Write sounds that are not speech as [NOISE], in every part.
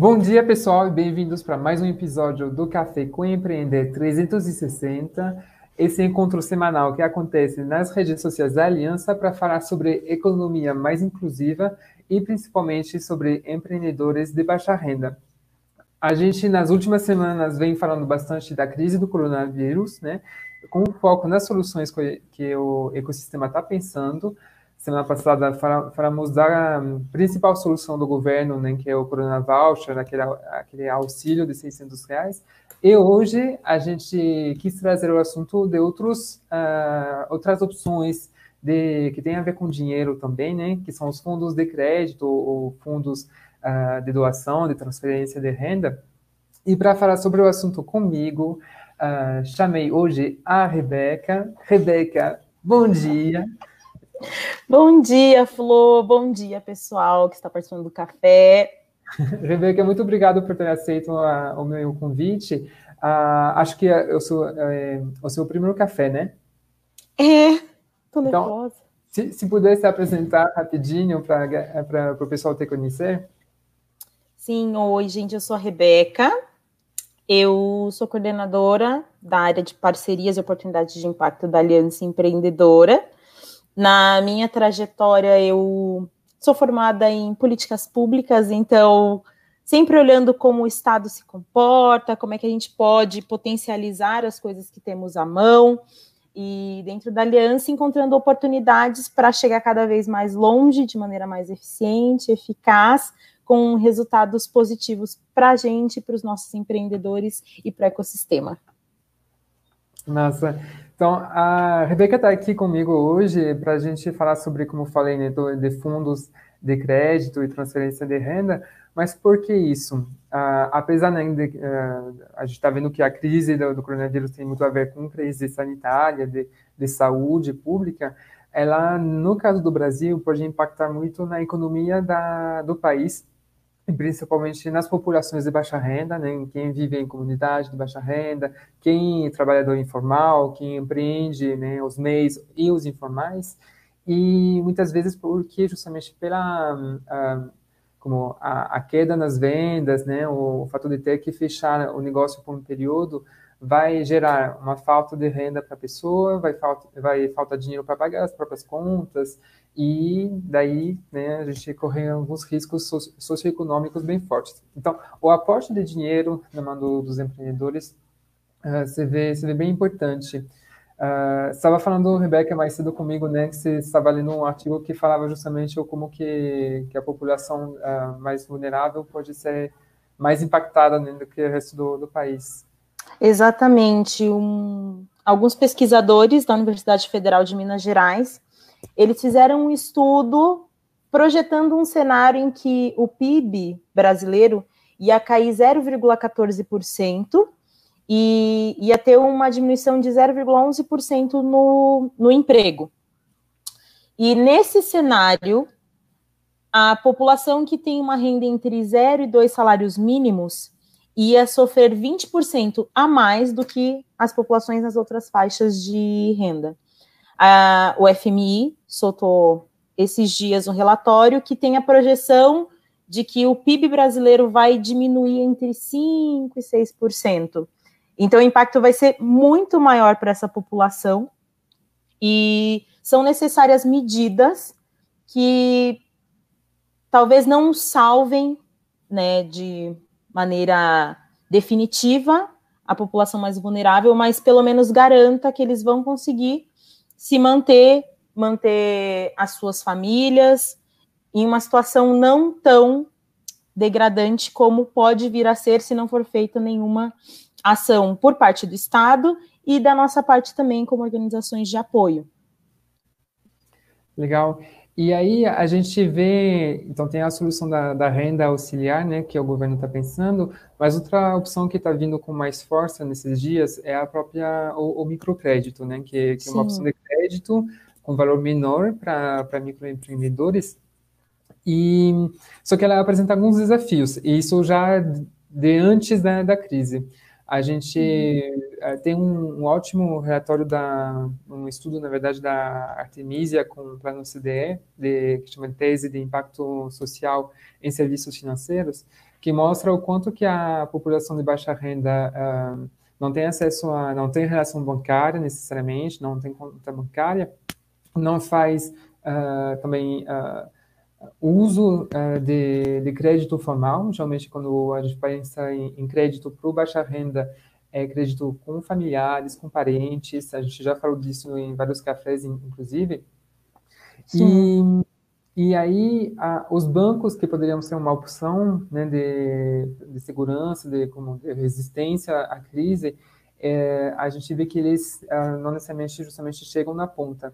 Bom dia, pessoal, e bem-vindos para mais um episódio do Café com Empreender 360. Esse encontro semanal que acontece nas redes sociais da Aliança para falar sobre economia mais inclusiva e principalmente sobre empreendedores de baixa renda. A gente, nas últimas semanas, vem falando bastante da crise do coronavírus, né? Com foco nas soluções que o ecossistema está pensando Semana passada falamos da principal solução do governo, né, que é o Corona Voucher, aquele, aquele auxílio de 600 reais. E hoje a gente quis trazer o assunto de outros, uh, outras opções de, que tem a ver com dinheiro também, né, que são os fundos de crédito ou fundos uh, de doação, de transferência de renda. E para falar sobre o assunto comigo, uh, chamei hoje a Rebeca. Rebeca, bom dia. Bom dia, Flor. Bom dia, pessoal que está participando do café. [LAUGHS] Rebeca, muito obrigado por ter aceito a, o meu convite. Uh, acho que eu sou é, o seu primeiro café, né? É, tô então, nervosa. Se, se pudesse apresentar rapidinho para o pessoal te conhecer. Sim, oi, gente, eu sou a Rebeca. Eu sou coordenadora da área de parcerias e oportunidades de impacto da Aliança Empreendedora. Na minha trajetória, eu sou formada em políticas públicas, então sempre olhando como o Estado se comporta, como é que a gente pode potencializar as coisas que temos à mão, e dentro da aliança encontrando oportunidades para chegar cada vez mais longe, de maneira mais eficiente, eficaz, com resultados positivos para a gente, para os nossos empreendedores e para o ecossistema. Nossa, então, a Rebeca está aqui comigo hoje para a gente falar sobre, como falei, né, de fundos de crédito e transferência de renda, mas por que isso? Uh, apesar né, de uh, a gente está vendo que a crise do, do, coronavírus tem muito a ver com crise sanitária, de, de saúde pública, ela, no caso do Brasil, pode impactar muito na economia da, do país, principalmente nas populações de baixa renda, né, quem vive em comunidade de baixa renda, quem é trabalhador informal, quem empreende, né, os MEIs e os informais, e muitas vezes porque justamente pela uh, como a, a, queda nas vendas, né, o, o fato de ter que fechar o negócio por um período, vai gerar uma falta de renda para a pessoa, vai falta, vai falta dinheiro para pagar as próprias contas, e daí né, a gente corre alguns riscos socioeconômicos bem fortes. Então, o aporte de dinheiro na mão do, dos empreendedores uh, você, vê, você vê bem importante. Uh, estava falando, Rebeca, mais cedo comigo, né, que você estava lendo um artigo que falava justamente como que, que a população uh, mais vulnerável pode ser mais impactada né, do que o resto do, do país. Exatamente. Um, alguns pesquisadores da Universidade Federal de Minas Gerais eles fizeram um estudo projetando um cenário em que o PIB brasileiro ia cair 0,14% e ia ter uma diminuição de 0,11% no, no emprego. E nesse cenário, a população que tem uma renda entre 0 e 2 salários mínimos ia sofrer 20% a mais do que as populações nas outras faixas de renda. A, o FMI soltou esses dias um relatório que tem a projeção de que o PIB brasileiro vai diminuir entre 5% e 6%. Então, o impacto vai ser muito maior para essa população e são necessárias medidas que talvez não salvem né, de maneira definitiva a população mais vulnerável, mas pelo menos garanta que eles vão conseguir se manter, manter as suas famílias em uma situação não tão degradante como pode vir a ser se não for feita nenhuma ação por parte do Estado e da nossa parte também como organizações de apoio. Legal. E aí a gente vê, então tem a solução da, da renda auxiliar, né, que o governo está pensando, mas outra opção que está vindo com mais força nesses dias é a própria, o, o microcrédito, né, que, que é uma opção de crédito com valor menor para microempreendedores, e só que ela apresenta alguns desafios, e isso já de antes da, da crise. A gente uh, tem um, um, ótimo relatório da um estudo, na verdade, da Artemisia com o plano CDE, de, que chama de tese de impacto social em serviços financeiros, que mostra o quanto que a população de baixa renda uh, não tem acesso a, não tem relação bancária necessariamente, não tem conta bancária, não faz uh, também uh, uso uh, de, de, crédito formal, geralmente quando a gente pensa em, em crédito para o baixa renda, é crédito com familiares, com parentes, a gente já falou disso em vários cafés, inclusive. Sim. E, e aí, a, os bancos que poderiam ser uma opção né, de, de segurança, de, como, de resistência à crise, é, a gente vê que eles não necessariamente justamente chegam na ponta.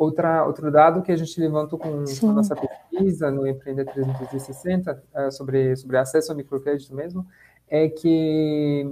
Outra, outro dado que a gente levantou com, com a nossa pesquisa no Empreender 360 uh, sobre, sobre acesso ao microcrédito mesmo, é que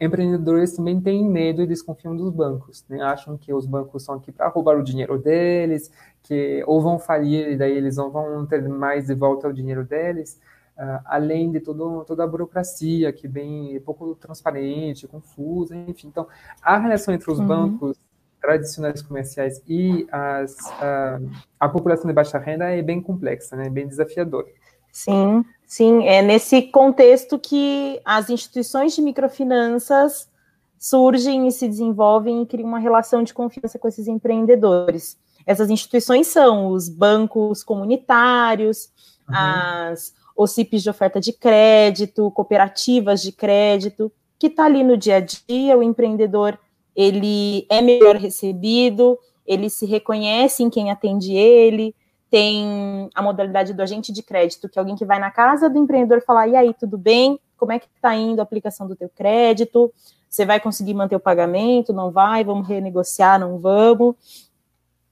empreendedores também têm medo e desconfiam dos bancos, né? acham que os bancos são aqui para roubar o dinheiro deles, que ou vão falir e daí eles não vão ter mais de volta o dinheiro deles, uh, além de todo, toda a burocracia que é bem pouco transparente, confusa, enfim. Então, a relação entre os uhum. bancos tradicionais comerciais e as, a, a população de baixa renda é bem complexa, né? bem desafiadora. Sim, sim, é nesse contexto que as instituições de microfinanças surgem e se desenvolvem e criam uma relação de confiança com esses empreendedores. Essas instituições são os bancos comunitários, uhum. as OCIPs de oferta de crédito, cooperativas de crédito, que está ali no dia a dia, o empreendedor ele é melhor recebido, ele se reconhece em quem atende ele, tem a modalidade do agente de crédito, que é alguém que vai na casa do empreendedor falar, e aí, tudo bem? Como é que está indo a aplicação do teu crédito? Você vai conseguir manter o pagamento? Não vai? Vamos renegociar? Não vamos?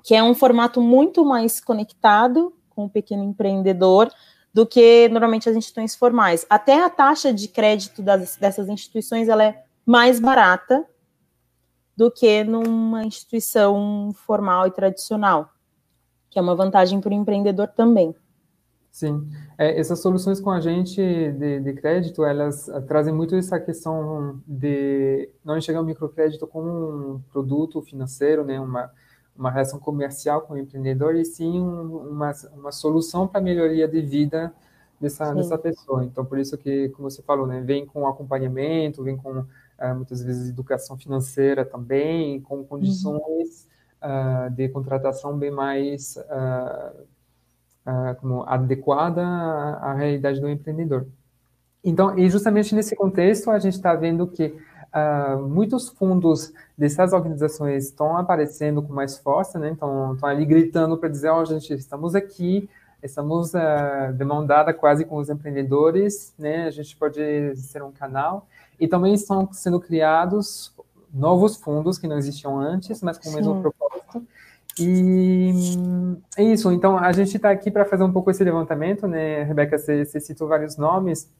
Que é um formato muito mais conectado com o pequeno empreendedor do que normalmente as instituições formais. Até a taxa de crédito das, dessas instituições ela é mais barata do que numa instituição formal e tradicional, que é uma vantagem para o empreendedor também. Sim, é, essas soluções com a gente de, de, crédito, elas trazem muito essa questão de não enxergar o microcrédito como um produto financeiro, né, uma, uma relação comercial com o empreendedor, e sim uma, uma solução para a melhoria de vida dessa, dessa pessoa. Então, por isso que, como você falou, né, vem com acompanhamento, vem com uh, muitas vezes educação financeira também, com condições uhum. uh, de contratação bem mais uh, como adequada à, à, realidade do empreendedor. Então, e justamente nesse contexto, a gente está vendo que muitos fundos dessas organizações estão aparecendo com mais força, né? Então, estão ali gritando para dizer, ó, oh, gente, estamos aqui, estamos uh, de mão dada quase com os empreendedores, né? A gente pode ser um canal. E também estão sendo criados novos fundos que não existiam antes, mas com o mesmo propósito. E é isso. Então, a gente está aqui para fazer um pouco esse levantamento, né? Rebeca, você, você citou vários nomes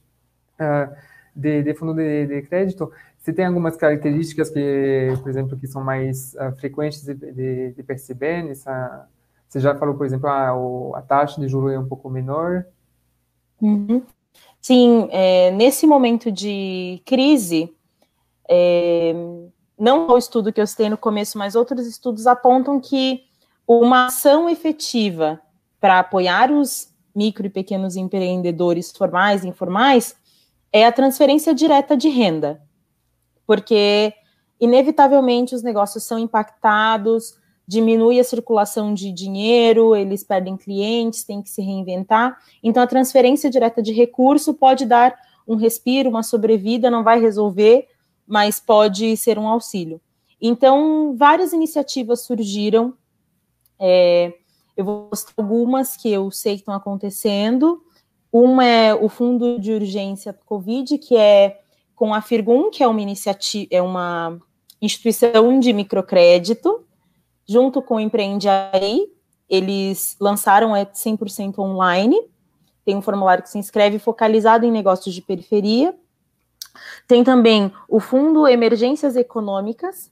uh, de, de, fundo de, de, crédito. Você tem algumas características que, por exemplo, que são mais uh, frequentes de, de, de, perceber nessa... Você já falou, por exemplo, ah, o, a taxa de juros é um pouco menor. Uhum. Sim, é, nesse momento de crise, é, não o estudo que eu citei no começo, mas outros estudos apontam que uma ação efetiva para apoiar os micro e pequenos empreendedores formais e informais é a transferência direta de renda, porque inevitavelmente os negócios são impactados, diminui a circulação de dinheiro, eles perdem clientes, têm que se reinventar. Então, a transferência direta de recurso pode dar um respiro, uma sobrevida, não vai resolver, mas pode ser um auxílio. Então, várias iniciativas surgiram. É, eu vou mostrar algumas que eu sei que estão acontecendo. Uma é o Fundo de Urgência Covid, que é com a Firgum, que é uma é uma instituição de microcrédito, junto com o Empreende Aí, eles lançaram é 100% online, tem um formulário que se inscreve focalizado em negócios de periferia. Tem também o Fundo Emergências Econômicas,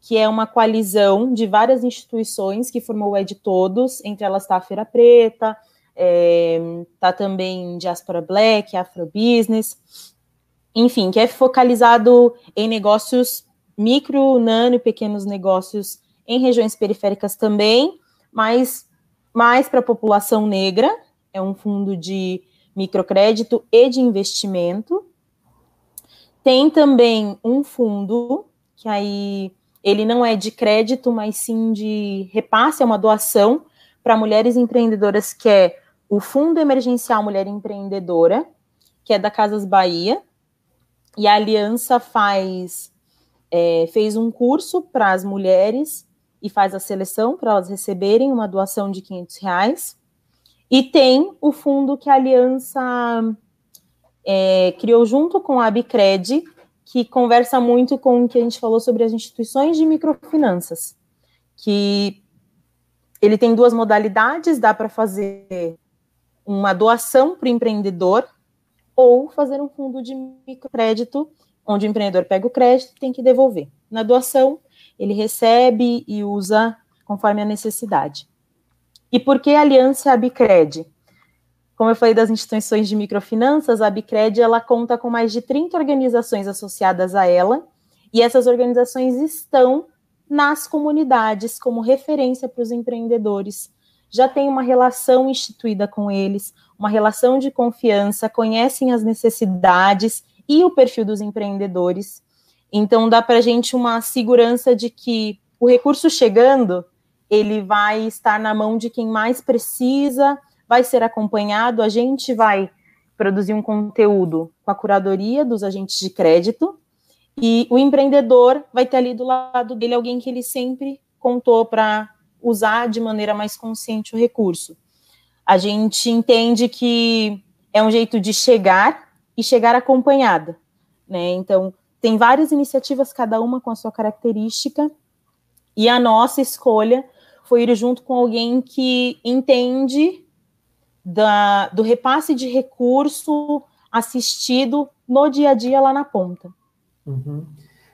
que é uma coalizão de várias instituições que formou o Ed Todos, entre elas está a Feira Preta, está é, tá também Diaspora Black, Afrobusiness. enfim, que é focalizado em negócios micro, nano e pequenos negócios em regiões periféricas também, mas mais para a população negra. É um fundo de microcrédito e de investimento. Tem também um fundo que aí ele não é de crédito, mas sim de repasse, é uma doação para mulheres empreendedoras, que é o Fundo Emergencial Mulher Empreendedora, que é da Casas Bahia, e a Aliança faz é, fez um curso para as mulheres e faz a seleção para elas receberem uma doação de 500 reais. E tem o fundo que a Aliança é, criou junto com a Abicred, que conversa muito com o que a gente falou sobre as instituições de microfinanças, que ele tem duas modalidades, dá para fazer uma doação para o empreendedor ou fazer um fundo de microcrédito, onde o empreendedor pega o crédito e tem que devolver. Na doação, ele recebe e usa conforme a necessidade. E por que a aliança Abicred? Como eu falei das instituições de microfinanças, a Abicred ela conta com mais de 30 organizações associadas a ela, e essas organizações estão nas comunidades como referência para os empreendedores. Já tem uma relação instituída com eles, uma relação de confiança, conhecem as necessidades e o perfil dos empreendedores. Então dá para a gente uma segurança de que o recurso chegando, ele vai estar na mão de quem mais precisa, vai ser acompanhado, a gente vai produzir um conteúdo com a curadoria dos agentes de crédito, e o empreendedor vai ter ali do lado dele alguém que ele sempre contou para usar de maneira mais consciente o recurso. A gente entende que é um jeito de chegar e chegar acompanhada, né? Então, tem várias iniciativas, cada uma com a sua característica, e a nossa escolha foi ir junto com alguém que entende da, do repasse de recurso assistido no dia a dia lá na ponta. Uhum.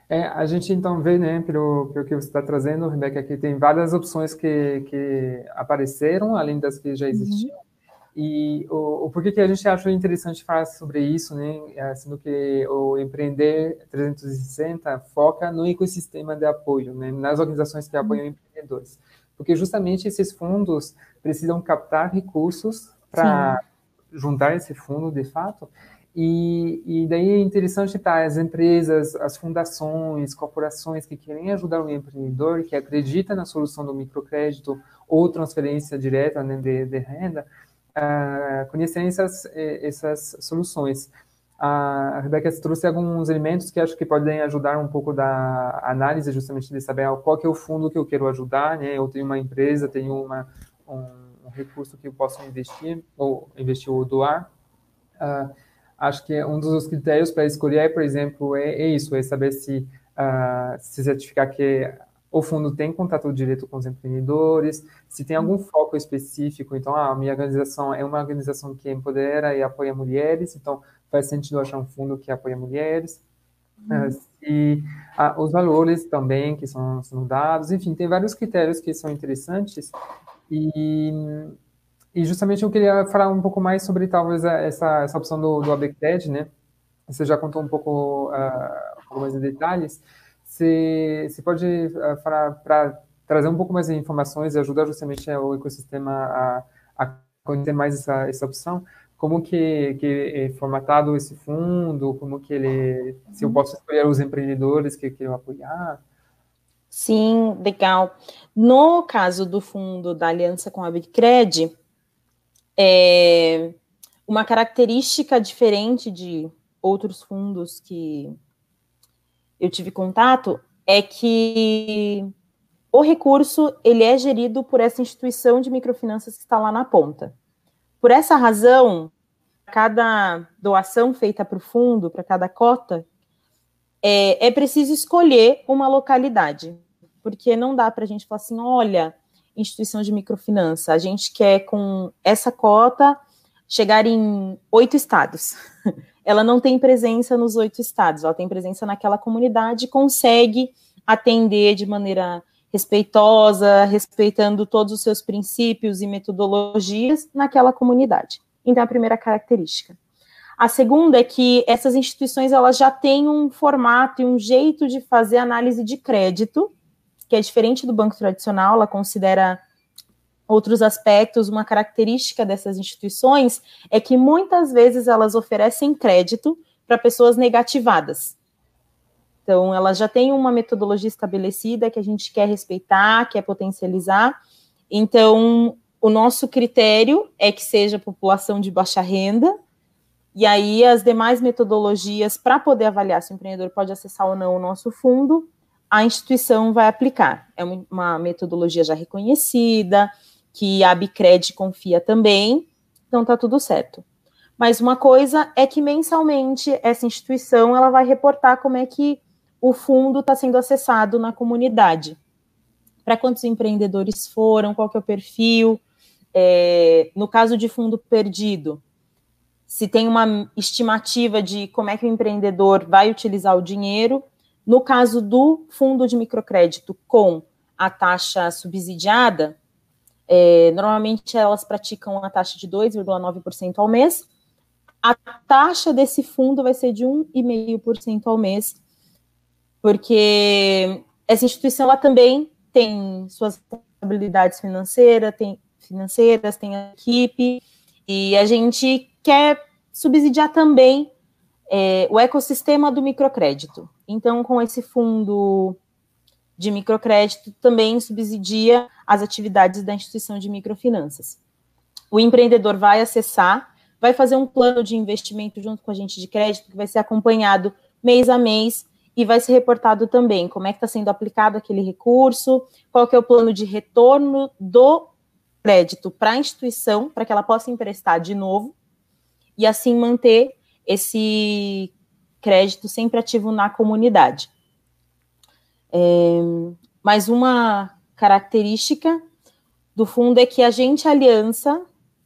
É, a gente então vê, né, pelo, pelo que você está trazendo, Rebeca, que tem várias opções que, que apareceram, além das que já uhum. existiam. Uhum. E o, o porquê que a gente acha interessante falar sobre isso, né, é, sendo que o Empreender 360 foca no ecossistema de apoio, né, nas organizações que apoiam uhum. empreendedores. Porque justamente esses fundos precisam captar recursos para juntar esse fundo, de fato, e, e daí é interessante para as empresas, as fundações, corporações que querem ajudar o empreendedor, que acredita na solução do microcrédito ou transferência direta né, de, de, renda, uh, conhecerem essas, essas soluções. A Rebeca trouxe alguns elementos que acho que podem ajudar um pouco da análise, justamente de saber qual que é o fundo que eu quero ajudar, né? Eu tenho uma empresa, tenho uma, um, um recurso que eu posso investir, ou investir ou doar. Uh, acho que um dos critérios para escolher, por exemplo, é, é isso, é saber se uh, se certificar que o fundo tem contato direto com os empreendedores, se tem algum foco específico, então ah, a minha organização é uma organização que empodera e apoia mulheres, então faz sentido achar um fundo que apoia mulheres, uhum. uh, e uh, os valores também que são, são dados, enfim, tem vários critérios que são interessantes, e e justamente eu queria falar um pouco mais sobre talvez essa, essa opção do, do ABCred, né? Você já contou um pouco, uh, mais de detalhes. Você, você pode uh, falar para trazer um pouco mais de informações e ajudar justamente o ecossistema a, a conhecer mais essa, essa opção? Como que, que é formatado esse fundo? Como que ele, se eu posso escolher os empreendedores que eu quero apoiar? Sim, legal. No caso do fundo da aliança com a Bicred, é, uma característica diferente de outros fundos que eu tive contato é que o recurso ele é gerido por essa instituição de microfinanças que está lá na ponta. Por essa razão, cada doação feita para o fundo, para cada cota, é, é preciso escolher uma localidade, porque não dá para a gente falar assim, olha, instituição de microfinança. A gente quer, com essa cota, chegar em oito estados. [LAUGHS] Ela não tem presença nos oito estados, ela tem presença naquela comunidade e consegue atender de maneira respeitosa, respeitando todos os seus princípios e metodologias naquela comunidade. Então, a primeira característica. A segunda é que essas instituições elas já têm um formato e um jeito de fazer análise de crédito, que é diferente do banco tradicional, ela considera outros aspectos, uma característica dessas instituições é que muitas vezes elas oferecem crédito para pessoas negativadas. Então, elas já têm uma metodologia estabelecida que a gente quer respeitar, quer potencializar. Então, o nosso critério é que seja população de baixa renda, e aí as demais metodologias para poder avaliar se o empreendedor pode acessar ou não o nosso fundo, a instituição vai aplicar. É uma metodologia já reconhecida, que a Bicred confia também, então tá tudo certo. Mas uma coisa é que mensalmente essa instituição ela vai reportar como é que o fundo está sendo acessado na comunidade. Para quantos empreendedores foram, qual que é o perfil. É, no caso de fundo perdido, se tem uma estimativa de como é que o empreendedor vai utilizar o dinheiro. No caso do fundo de microcrédito com a taxa subsidiada, é, normalmente elas praticam a taxa de 2,9% ao mês. A taxa desse fundo vai ser de 1,5% ao mês porque essa instituição ela também tem suas responsabilidades financeiras, tem financeiras, tem equipe, e a gente quer subsidiar também é, o ecossistema do microcrédito. Então, com esse fundo de microcrédito, também subsidia as atividades da instituição de microfinanças. O empreendedor vai acessar, vai fazer um plano de investimento junto com a gente de crédito, que vai ser acompanhado mês a mês e vai ser reportado também como é que está sendo aplicado aquele recurso, qual que é o plano de retorno do crédito para a instituição, para que ela possa emprestar de novo, e assim manter esse crédito sempre ativo na comunidade. É, mais uma característica do fundo é que a gente aliança,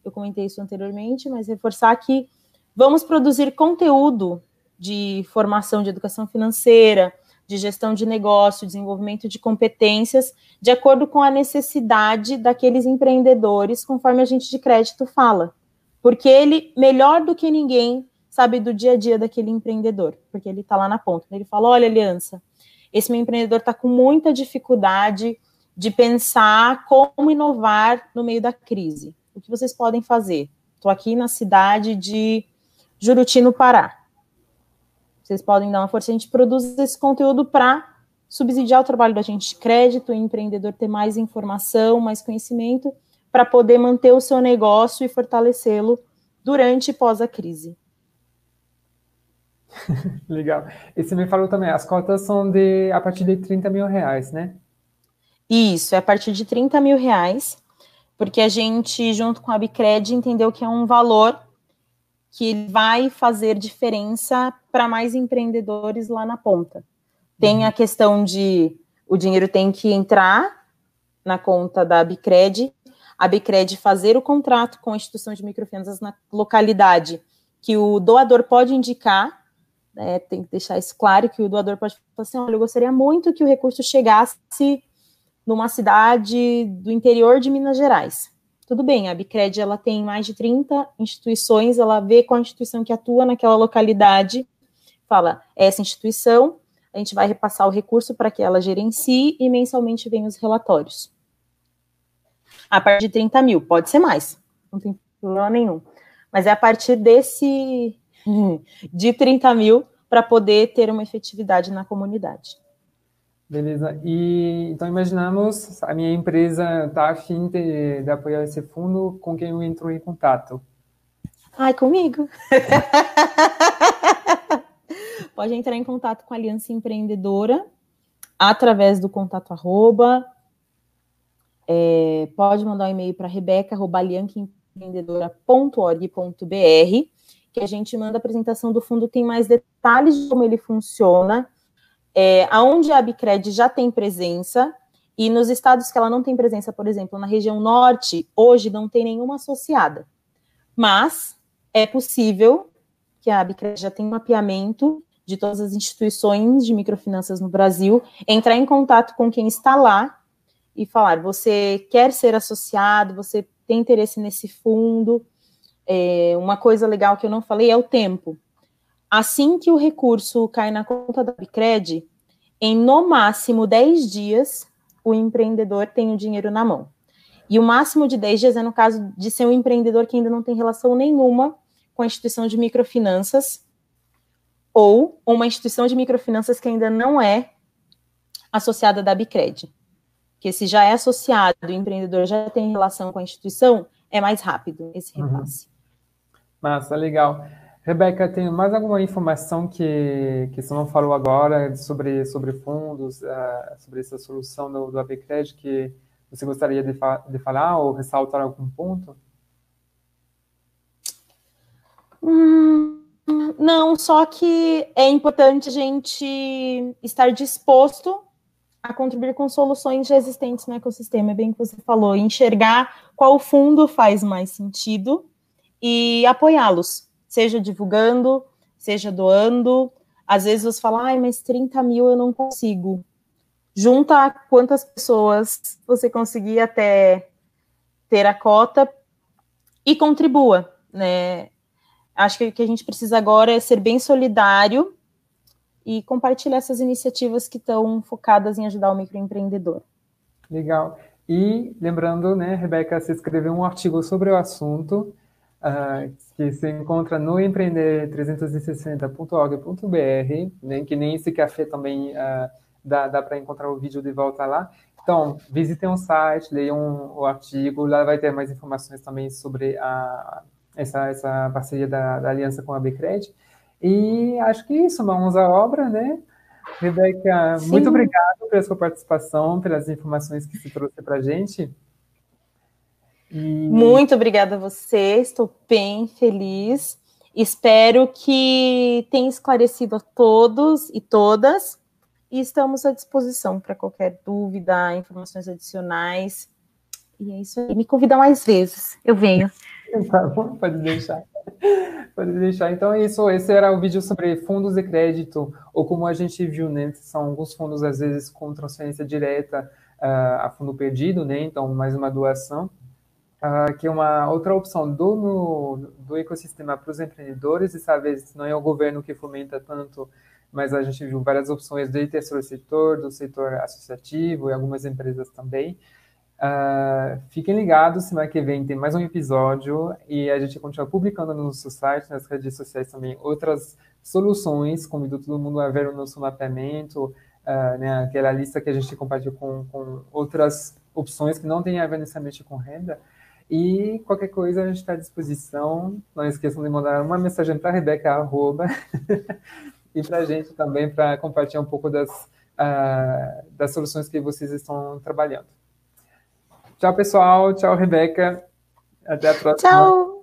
eu comentei isso anteriormente, mas reforçar que vamos produzir conteúdo de formação de educação financeira, de gestão de negócio, desenvolvimento de competências, de acordo com a necessidade daqueles empreendedores, conforme a gente de crédito fala. Porque ele, melhor do que ninguém, sabe do dia a dia daquele empreendedor, porque ele está lá na ponta. Ele fala: olha, aliança, esse meu empreendedor está com muita dificuldade de pensar como inovar no meio da crise. O que vocês podem fazer? Estou aqui na cidade de Juruti, no Pará vocês podem dar uma força. A gente produz esse conteúdo para subsidiar o trabalho da gente crédito, empreendedor ter mais informação, mais conhecimento, para poder manter o seu negócio e fortalecê-lo durante e pós a crise. [LAUGHS] Legal. E você me falou também, as cotas são de a partir de 30 mil reais, né? Isso, é a partir de 30 mil reais, porque a gente, junto com a Bicred, entendeu que é um valor que vai fazer diferença para mais empreendedores lá na ponta. Tem uhum. a questão de o dinheiro tem que entrar na conta da Bicred, a Bicred fazer o contrato com a instituição de microfinanças na localidade que o doador pode indicar, né, tem que deixar isso claro, que o doador pode falar assim, olha, eu gostaria muito que o recurso chegasse numa cidade do interior de Minas Gerais. Tudo bem, a Bicred ela tem mais de 30 instituições, ela vê qual a instituição que atua naquela localidade, fala, essa instituição, a gente vai repassar o recurso para que ela gerencie e mensalmente vem os relatórios. A partir de 30 mil, pode ser mais, não tem problema nenhum. Mas é a partir desse [LAUGHS] de 30 mil para poder ter uma efetividade na comunidade. Beleza. E então imaginamos a minha empresa está afim de, de, apoiar esse fundo, com quem eu entro em contato? Ai, comigo. [LAUGHS] Pode entrar em contato com a Aliança Empreendedora através do contato arroba. É, pode mandar um e-mail para rebeca.aliancaempreendedora.org.br que a gente manda a apresentação do fundo, tem mais detalhes de como ele funciona é, aonde a Abicred já tem presença, e nos estados que ela não tem presença, por exemplo, na região norte, hoje não tem nenhuma associada. Mas é possível que a Abicred já tenha um mapeamento de todas as instituições de microfinanças no Brasil, entrar em contato com quem está lá e falar: você quer ser associado, você tem interesse nesse fundo, é, uma coisa legal que eu não falei é o tempo. Assim que o recurso cai na conta da Bicred, em no máximo 10 dias, o empreendedor tem o dinheiro na mão. E o máximo de 10 dias é no caso de ser um empreendedor que ainda não tem relação nenhuma com a instituição de microfinanças ou uma instituição de microfinanças que ainda não é associada da Bicred. Que se já é associado, o empreendedor já tem relação com a instituição, é mais rápido esse uhum. repasse. Uhum. Massa, legal. Rebeca, tem mais alguma informação que, que você não falou agora sobre, sobre fundos, uh, sobre essa solução do, do ABCred que você gostaria de, fa de falar ou ressaltar algum ponto? Hum, não, só que é importante a gente estar disposto a contribuir com soluções já existentes no ecossistema, é bem que você falou, enxergar qual fundo faz mais sentido e apoiá-los, seja divulgando, seja doando. Às vezes você fala, ai, mas 30 mil eu não consigo. Junta quantas pessoas você conseguir até ter a cota e contribua, né? Acho que o que a gente precisa agora é ser bem solidário e compartilhar essas iniciativas que estão focadas em ajudar o microempreendedor. Legal. E lembrando, né, Rebeca, você escreveu um artigo sobre o assunto uh, que se encontra no empreender360.org.br, né, que nem esse café também uh, dá, dá para encontrar o vídeo de volta lá. Então, visitem o site, leiam o artigo, lá vai ter mais informações também sobre a, essa, essa parceria da, da aliança com a Becred. E acho que isso, vamos à obra, né? Rebeca, Sim. muito obrigado pela sua participação, pelas informações que você trouxe para a gente. E... Muito obrigada a você, estou bem feliz. Espero que tenha esclarecido a todos e todas. E estamos à disposição para qualquer dúvida, informações adicionais. E é isso aí. Me convida mais vezes. Eu venho. [LAUGHS] Tá bom, pode deixar. Pode deixar. Então, é isso. Esse era o vídeo sobre fundos de crédito, ou como a gente viu, né? São alguns fundos, às vezes, com transferência direta uh, a fundo perdido, né? Então, mais uma doação uh, que é uma outra opção do, no, do ecossistema para os empreendedores, e talvez não é o governo que fomenta tanto, mas a gente viu várias opções do terceiro setor, do setor associativo e algumas empresas também. Uh, fiquem ligados, semana que vem tem mais um episódio e a gente continua publicando no nosso site, nas redes sociais também, outras soluções. Convido todo mundo a ver o nosso mapeamento, uh, né, aquela lista que a gente compartilha com, com outras opções que não têm a ver necessariamente com renda, e qualquer coisa a gente está à disposição. Não esqueçam de mandar uma mensagem para a Rebeca, arroba, [LAUGHS] e para a gente também, para compartilhar um pouco das, uh, das soluções que vocês estão trabalhando. Tchau, pessoal. Tchau, Rebeca. Até a próxima. Tchau.